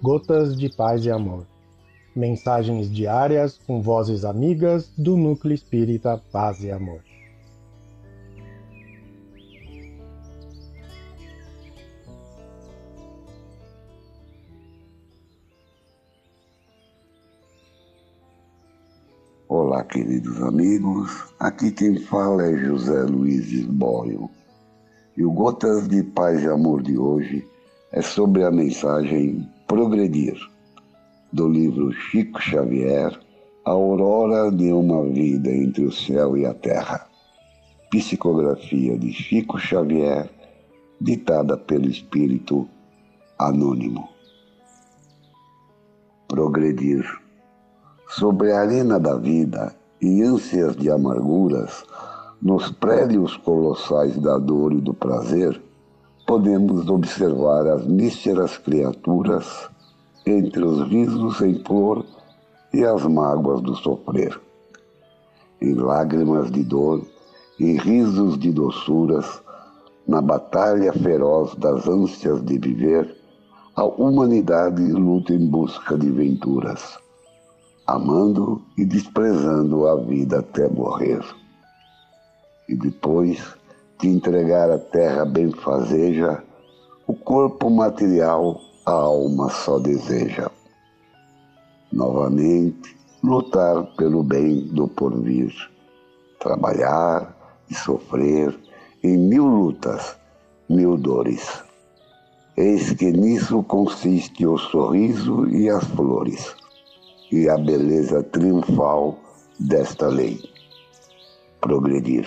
Gotas de Paz e Amor. Mensagens diárias com vozes amigas do Núcleo Espírita Paz e Amor. Olá, queridos amigos. Aqui quem fala é José Luiz Esboio. E o Gotas de Paz e Amor de hoje é sobre a mensagem Progredir, do livro Chico Xavier, A Aurora de uma Vida entre o Céu e a Terra. Psicografia de Chico Xavier, ditada pelo Espírito Anônimo. Progredir sobre a arena da vida e ânsias de amarguras, nos prédios colossais da dor e do prazer, podemos observar as míseras criaturas entre os risos em flor e as mágoas do sofrer. Em lágrimas de dor e risos de doçuras, na batalha feroz das ânsias de viver, a humanidade luta em busca de venturas amando e desprezando a vida até morrer. E depois de entregar a terra benfazeja, o corpo material a alma só deseja. Novamente, lutar pelo bem do porvir, trabalhar e sofrer em mil lutas, mil dores. Eis que nisso consiste o sorriso e as flores e a beleza triunfal desta lei. Progredir.